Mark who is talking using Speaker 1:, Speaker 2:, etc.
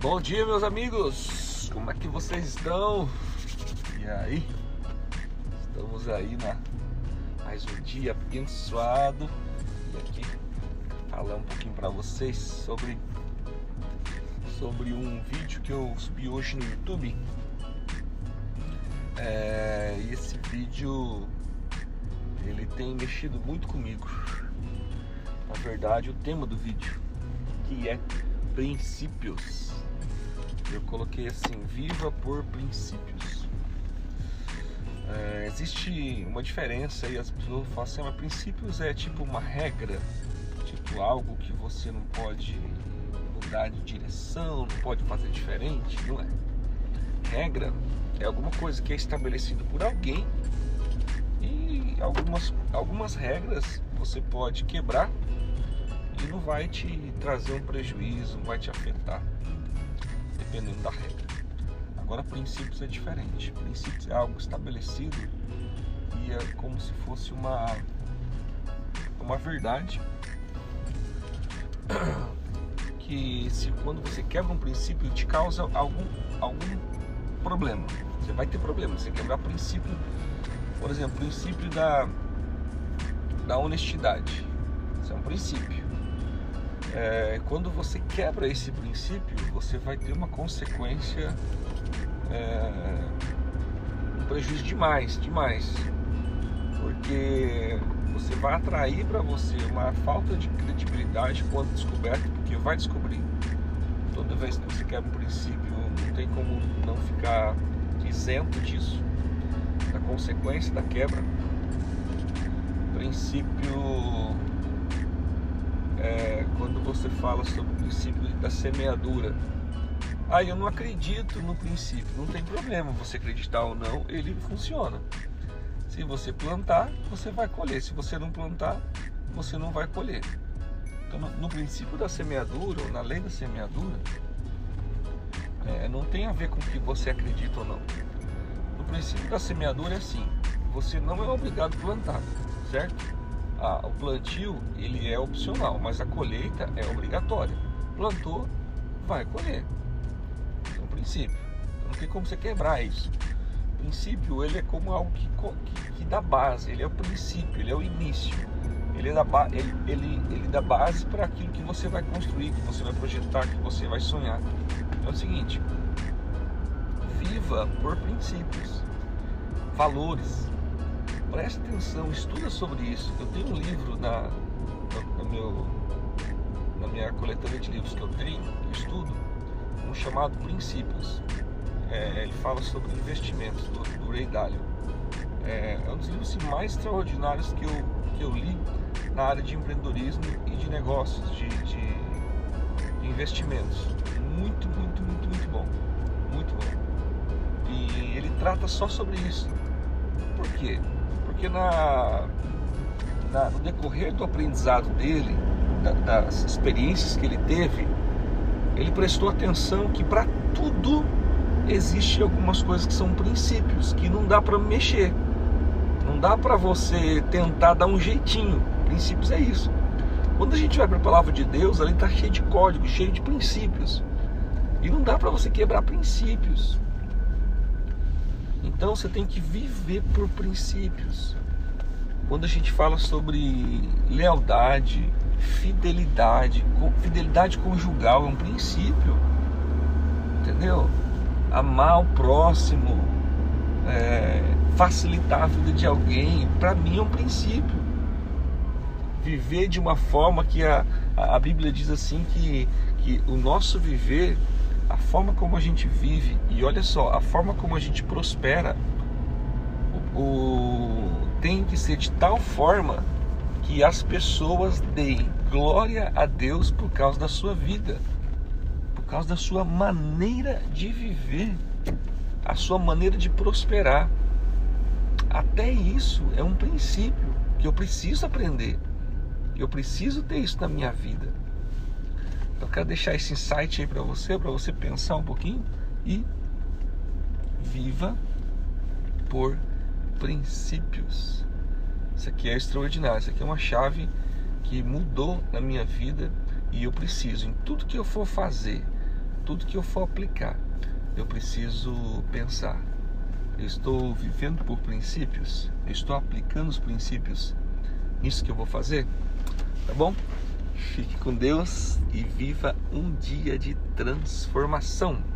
Speaker 1: Bom dia, meus amigos! Como é que vocês estão? E aí? Estamos aí na mais um dia abençoado e aqui falar um pouquinho para vocês sobre sobre um vídeo que eu subi hoje no YouTube. É, e esse vídeo ele tem mexido muito comigo. Na verdade, o tema do vídeo que é princípios. Eu coloquei assim: viva por princípios. É, existe uma diferença aí, as pessoas falam assim, mas princípios é tipo uma regra, tipo algo que você não pode mudar de direção, não pode fazer diferente, não é? Regra é alguma coisa que é estabelecida por alguém e algumas, algumas regras você pode quebrar e não vai te trazer um prejuízo, não vai te afetar, dependendo da regra. Agora, princípios é diferente. Princípios é algo estabelecido e é como se fosse uma, uma verdade que se quando você quebra um princípio te causa algum, algum problema. Você vai ter problema. Você quebrar princípio, por exemplo, princípio da, da honestidade. Isso é um princípio é, quando você quebra esse princípio, você vai ter uma consequência, é, um prejuízo demais, demais, porque você vai atrair para você uma falta de credibilidade quando descoberto, porque vai descobrir. Toda vez que você quebra um princípio, não tem como não ficar isento disso, da consequência da quebra. Princípio é, quando você fala sobre o princípio da semeadura. Ah, eu não acredito no princípio. Não tem problema você acreditar ou não, ele funciona. Se você plantar, você vai colher. Se você não plantar, você não vai colher. Então, no, no princípio da semeadura, ou na lei da semeadura, é, não tem a ver com o que você acredita ou não. No princípio da semeadura é assim: você não é obrigado a plantar, certo? Ah, o plantio ele é opcional, mas a colheita é obrigatória. Plantou, vai colher. É um princípio. Não tem como você quebrar isso. O princípio ele é como algo que, que, que dá base, ele é o princípio, ele é o início. Ele, é da, ele, ele, ele dá base para aquilo que você vai construir, que você vai projetar, que você vai sonhar. É o seguinte: viva por princípios, valores, preste atenção, estuda sobre isso. Eu tenho um livro na, no, no meu, na minha coletânea de livros que eu tenho, eu estudo, um chamado Princípios. É, ele fala sobre investimentos do, do Ray Dalio. É, é, um dos livros assim, mais extraordinários que eu, que eu li na área de empreendedorismo e de negócios, de, de, de investimentos. Muito, muito, muito, muito bom. Muito bom. E ele trata só sobre isso. Por quê? Porque na, na, no decorrer do aprendizado dele, da, das experiências que ele teve, ele prestou atenção que para tudo existe algumas coisas que são princípios que não dá para mexer. Não dá para você tentar dar um jeitinho. Princípios é isso. Quando a gente vai para a palavra de Deus, ela está cheia de códigos, cheia de princípios. E não dá para você quebrar princípios. Então você tem que viver por princípios. Quando a gente fala sobre lealdade, fidelidade, fidelidade conjugal é um princípio, entendeu? Amar o próximo, é, facilitar a vida de alguém, para mim é um princípio. Viver de uma forma que a, a Bíblia diz assim que, que o nosso viver a forma como a gente vive e olha só, a forma como a gente prospera o, o, tem que ser de tal forma que as pessoas deem glória a Deus por causa da sua vida, por causa da sua maneira de viver, a sua maneira de prosperar. Até isso é um princípio que eu preciso aprender. Eu preciso ter isso na minha vida. Eu quero deixar esse insight aí para você, para você pensar um pouquinho e viva por princípios. Isso aqui é extraordinário, isso aqui é uma chave que mudou na minha vida e eu preciso, em tudo que eu for fazer, tudo que eu for aplicar, eu preciso pensar. Eu estou vivendo por princípios? Eu estou aplicando os princípios nisso que eu vou fazer? Tá bom? Fique com Deus e viva um dia de transformação.